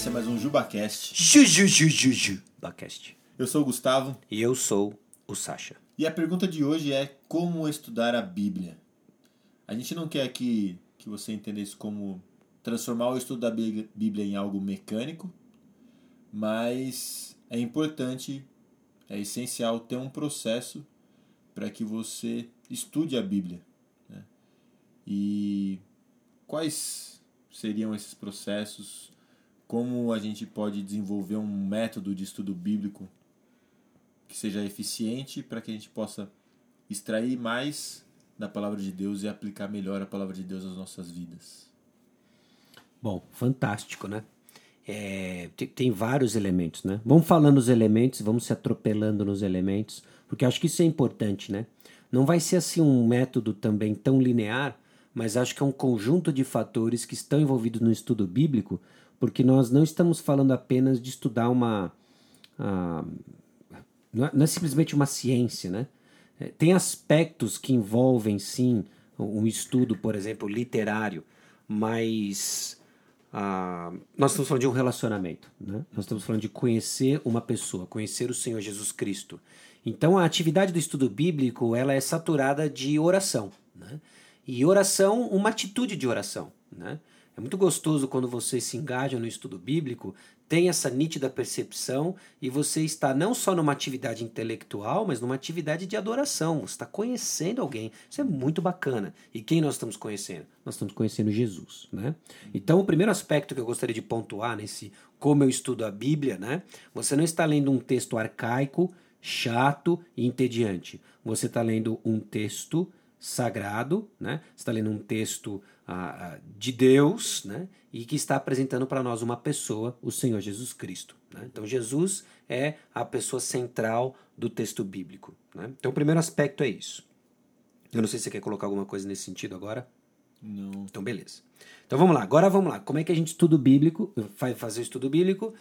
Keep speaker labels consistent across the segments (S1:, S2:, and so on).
S1: esse é mais um JubaCast.
S2: Juju, juju, ju. Bacast.
S1: Eu sou o Gustavo
S2: E eu sou o Sasha.
S1: e a pergunta de hoje é como estudar a Bíblia. A gente não quer que, que você entenda isso como transformar o estudo da Bí- Bíblia em algo mecânico, mas é importante, é essencial ter um processo para que você estude a Bíblia. né? E quais seriam esses processos? Como a gente pode desenvolver um método de estudo bíblico que seja eficiente para que a gente possa extrair mais da palavra de Deus e aplicar melhor a palavra de Deus nas nossas vidas.
S2: Bom, fantástico, né? É, tem, tem vários elementos, né? Vamos falando os elementos, vamos se atropelando nos elementos, porque acho que isso é importante, né? Não vai ser assim um método também tão linear, mas acho que é um conjunto de fatores que estão envolvidos no estudo bíblico, porque nós não estamos falando apenas de estudar uma. não é, não é simplesmente uma ciência, né? É, Tem aspectos que envolvem, sim, um estudo, por exemplo, literário, mas nós estamos falando de um relacionamento, né? Nós estamos falando de conhecer uma pessoa, conhecer o Senhor Jesus Cristo. Então, a atividade do estudo bíblico, ela é saturada de oração, né? E oração, uma atitude de oração, né? É muito gostoso quando você se engaja no estudo bíblico, tem essa nítida percepção e você está não só numa atividade intelectual, mas numa atividade de adoração. Você está conhecendo alguém. Isso é muito bacana. E quem nós estamos conhecendo? Nós estamos conhecendo Jesus, né? Então, o primeiro aspecto que eu gostaria de pontuar nesse como eu estudo a Bíblia, né? Você não está lendo um texto arcaico, chato e entediante. Você está lendo um texto sagrado, né? Você está lendo um texto ah, ah, de Deus, né? E que está apresentando para nós uma pessoa, o Senhor Jesus Cristo. Né? Então Jesus é a pessoa central do texto bíblico. Né? Então o primeiro aspecto é isso. Eu não sei se você quer colocar alguma coisa nesse sentido agora.
S1: Não.
S2: Então, beleza. Então vamos lá, agora vamos lá. Como é que a gente estuda o bíblico? Vai fazer o estudo bíblico.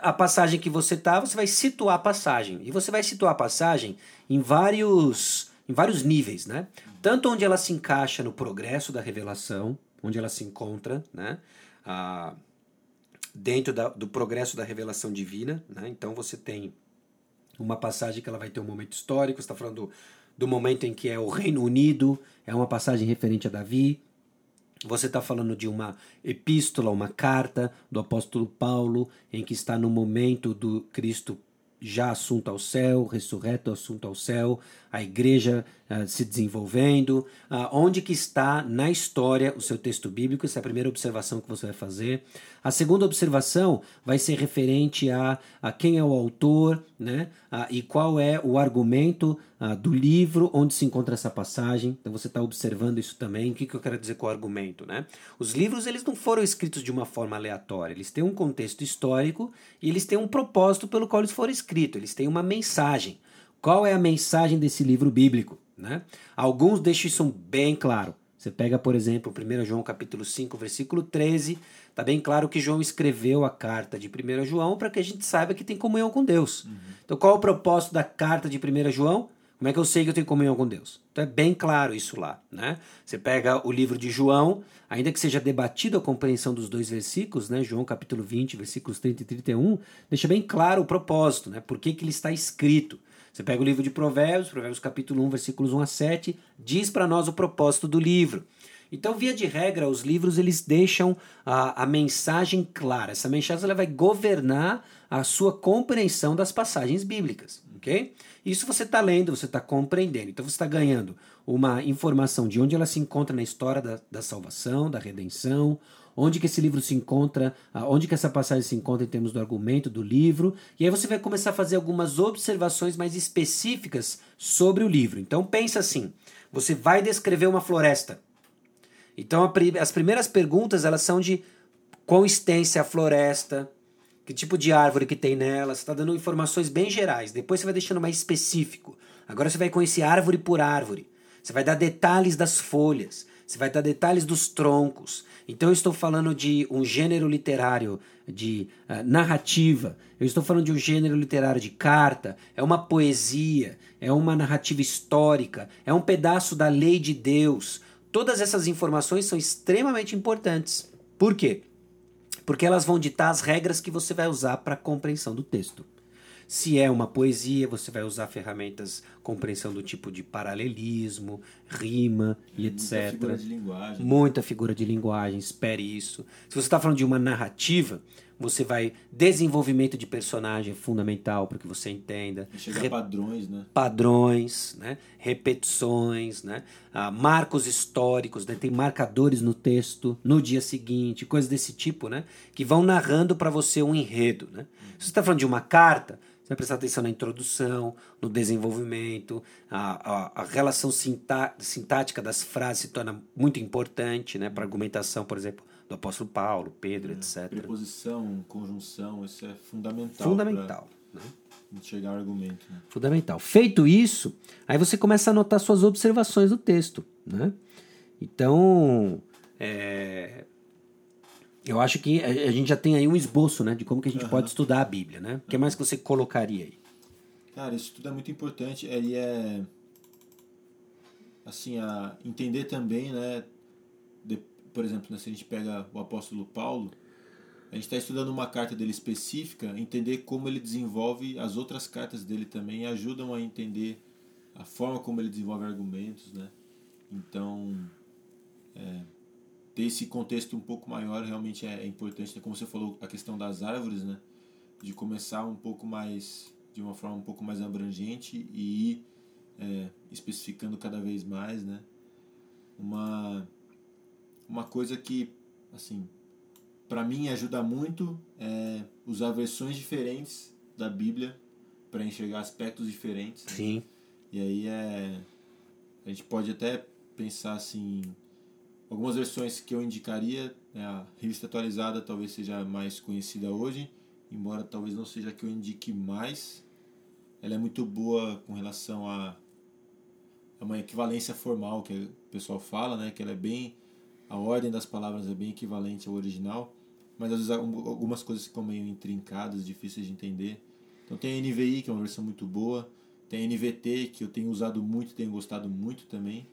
S2: A passagem que você tá, você vai situar a passagem. E você vai situar a passagem em vários, em vários níveis, né? Tanto onde ela se encaixa no progresso da revelação, onde ela se encontra, né? Ah, dentro da- do progresso da revelação divina, né? Então você tem uma passagem que ela vai ter um momento histórico, está falando do, do momento em que é o Reino Unido, é uma passagem referente a Davi, você está falando de uma epístola, uma carta do apóstolo Paulo, em que está no momento do Cristo já assunto ao céu, ressurreto assunto ao céu, a igreja ah, se desenvolvendo, ah, onde que está na história o seu texto bíblico, essa é a primeira observação que você vai fazer. A segunda observação vai ser referente a, a quem é o autor, né, ah, e qual é o argumento do livro onde se encontra essa passagem. Então você está observando isso também. O que, que eu quero dizer com o argumento, né? Os livros eles não foram escritos de uma forma aleatória. Eles têm um contexto histórico e eles têm um propósito pelo qual eles foram escritos. Eles têm uma mensagem. Qual é a mensagem desse livro bíblico? Né? Alguns deixam isso bem claro. Você pega, por exemplo, 1 João capítulo 5, versículo 13, está bem claro que João escreveu a carta de 1 João para que a gente saiba que tem comunhão com Deus. Então, qual é o propósito da carta de 1 João? Como é que eu sei que eu tenho comunhão com Deus? Então é bem claro isso lá, né? Você pega o livro de João, ainda que seja debatido a compreensão dos dois versículos, né? João capítulo 20, versículos 30 e 31, deixa bem claro o propósito, né? Por que, que ele está escrito. Você pega o livro de Provérbios, Provérbios capítulo 1, versículos 1 a 7, diz para nós o propósito do livro. Então, via de regra, os livros eles deixam a, a mensagem clara. Essa mensagem ela vai governar a sua compreensão das passagens bíblicas, ok? Isso você está lendo, você está compreendendo. Então, você está ganhando uma informação de onde ela se encontra na história da, da salvação, da redenção, onde que esse livro se encontra, ah, onde que essa passagem se encontra em termos do argumento do livro, e aí você vai começar a fazer algumas observações mais específicas sobre o livro. Então pensa assim, você vai descrever uma floresta. Então as primeiras perguntas elas são de quão extensa é a floresta, que tipo de árvore que tem nela, você está dando informações bem gerais. Depois você vai deixando mais específico. Agora você vai conhecer árvore por árvore. Você vai dar detalhes das folhas. Você vai dar detalhes dos troncos. Então eu estou falando de um gênero literário de ah, narrativa. Eu estou falando de um gênero literário de carta. É uma poesia. É uma narrativa histórica. É um pedaço da lei de Deus. Todas essas informações são extremamente importantes. Por quê? porque elas vão ditar as regras que você vai usar para a compreensão do texto. Se é uma poesia, você vai usar ferramentas compreensão do tipo de paralelismo, rima e
S1: Muita
S2: etc.
S1: figura de linguagem.
S2: Muita figura de linguagem, espere isso. Se você está falando de uma narrativa, você vai. Desenvolvimento de personagem é fundamental para que você entenda.
S1: Chega
S2: Re-
S1: a padrões, né?
S2: padrões, né? repetições, né? Ah, marcos históricos, né? tem marcadores no texto, no dia seguinte, coisas desse tipo, né? que vão narrando para você um enredo. Né? Se você está falando de uma carta, você vai prestar atenção na introdução, no desenvolvimento, a, a, a relação sintá sintática das frases se torna muito importante né? para argumentação, por exemplo, do apóstolo Paulo, Pedro, etc.
S1: Preposição, conjunção, isso é fundamental.
S2: Fundamental. Né?
S1: Pra enxergar o argumento. Né?
S2: Fundamental. Feito isso, aí você começa a anotar suas observações do texto, né? Então, é, eu acho que a gente já tem aí um esboço, né, de como que a gente pode estudar a Bíblia, né? O que mais que você colocaria aí?
S1: Cara, isso tudo é muito importante. Ele é. Assim, a entender também, né? de- por exemplo, né, se a gente pega o apóstolo Paulo, a gente está estudando uma carta dele específica, entender como ele desenvolve as outras cartas dele também ajudam a entender a forma como ele desenvolve argumentos, né? Então, é, ter esse contexto um pouco maior realmente é, é importante. Né? Como você falou, a questão das árvores, né? De começar um pouco mais, de uma forma um pouco mais abrangente e ir é, especificando cada vez mais, né? Uma, uma coisa que, assim, para mim ajuda muito é usar versões diferentes da Bíblia para enxergar aspectos diferentes. né?
S2: Sim.
S1: E aí é. A gente pode até pensar assim. Algumas versões que eu indicaria, né, a revista atualizada talvez seja mais conhecida hoje, embora talvez não seja a que eu indique mais. Ela é muito boa com relação a, a uma equivalência formal que o pessoal fala, né, que ela é bem. A ordem das palavras é bem equivalente ao original, mas às vezes algum- algumas coisas ficam meio intrincadas, difíceis de entender. Então tem a NVI, que é uma versão muito boa. Tem a NVT, que eu tenho usado muito, tenho gostado muito também.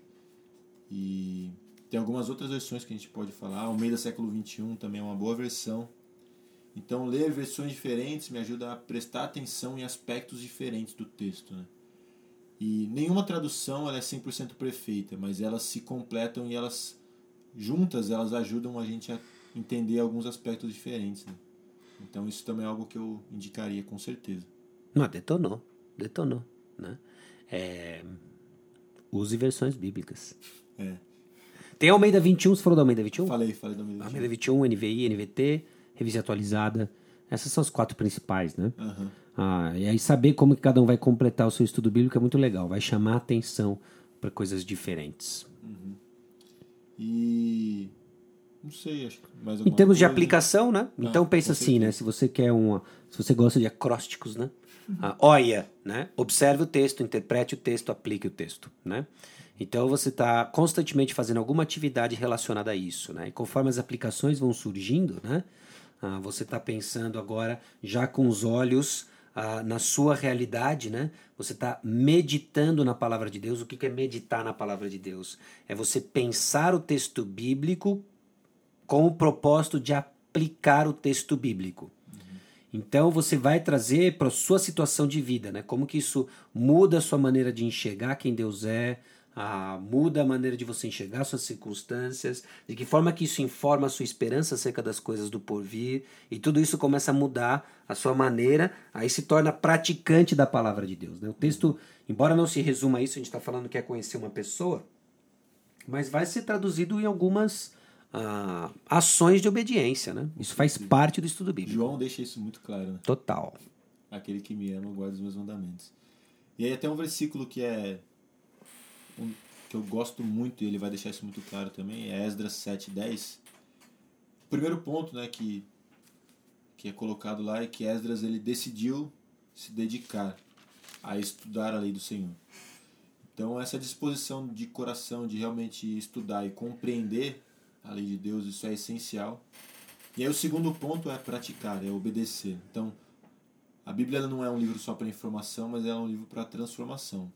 S1: E tem algumas outras versões que a gente pode falar. Almeida século XXI também é uma boa versão. Então, ler versões diferentes me ajuda a prestar atenção em aspectos diferentes do texto. Né? E nenhuma tradução é 100% perfeita, mas elas se completam e elas, juntas, elas ajudam a gente a entender alguns aspectos diferentes. Né? Então, isso também é algo que eu indicaria com certeza.
S2: Não, detonou. Detonou. Né? É, Use versões bíblicas.
S1: É.
S2: Tem Almeida 21, você falou da Almeida 21?
S1: Falei, falei da Almeida
S2: Almeida 21, NVI, NVT, revista atualizada. Essas são as quatro principais, né?
S1: Aham.
S2: Ah, e aí saber como que cada um vai completar o seu estudo bíblico é muito legal. Vai chamar atenção para coisas diferentes.
S1: E. Não sei, acho que mais
S2: Em termos de
S1: coisa?
S2: aplicação, né? Então pensa
S1: com
S2: assim, né? Se você quer uma, se você gosta de acrósticos, né? Ah, olha, né? Observe o texto, interprete o texto, aplique o texto, né? Então você está constantemente fazendo alguma atividade relacionada a isso, né? E conforme as aplicações vão surgindo, né? Ah, você está pensando agora já com os olhos ah, na sua realidade, né? Você está meditando na palavra de Deus. O que que é meditar na palavra de Deus? É você pensar o texto bíblico com o propósito de aplicar o texto bíblico. Então você vai trazer para sua situação de vida, né? Como que isso muda a sua maneira de enxergar quem Deus é, ah, muda a maneira de você enxergar suas circunstâncias, de que forma que isso informa a sua esperança acerca das coisas do porvir, e tudo isso começa a mudar a sua maneira, aí se torna praticante da palavra de Deus. Né? O texto, embora não se resuma a isso, a gente está falando que é conhecer uma pessoa, mas vai ser traduzido em algumas ah, ações de obediência, né? Isso faz parte do estudo bíblico.
S1: João deixa isso muito claro, né?
S2: Total.
S1: Aquele que me ama guarda os meus mandamentos. E aí até um versículo que é que eu gosto muito e ele vai deixar isso muito claro também, é Esdras 7:10. O primeiro ponto, né, que que é colocado lá é que Esdras ele decidiu se dedicar a estudar a lei do Senhor. Então essa disposição de coração de realmente estudar e compreender a lei de Deus, isso é essencial. E aí o segundo ponto é praticar, é obedecer. Então, a Bíblia não é um livro só para informação, mas é um livro para transformação.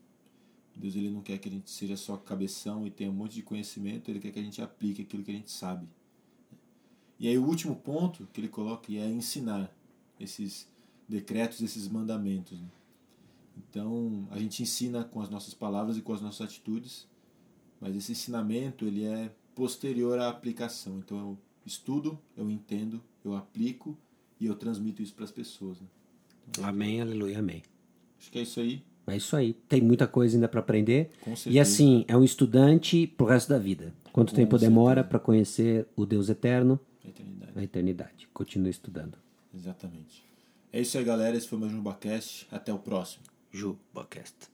S1: Deus ele não quer que a gente seja só cabeção e tenha um monte de conhecimento, ele quer que a gente aplique aquilo que a gente sabe. E aí o último ponto que ele coloca é ensinar esses decretos, esses mandamentos. Né? Então, a gente ensina com as nossas palavras e com as nossas atitudes, mas esse ensinamento ele é posterior à aplicação. Então, eu estudo, eu entendo, eu aplico e eu transmito isso para as pessoas. Né?
S2: Amém, aleluia, amém.
S1: Acho que é isso aí.
S2: É isso aí. Tem muita coisa ainda para aprender. E assim, é um estudante pro resto da vida. Quanto
S1: Com
S2: tempo demora
S1: certeza.
S2: para conhecer o Deus eterno?
S1: A eternidade.
S2: A eternidade. Continue estudando.
S1: Exatamente. É isso aí, galera. Esse foi mais um Jubacast. Até o próximo.
S2: Ju Podcast.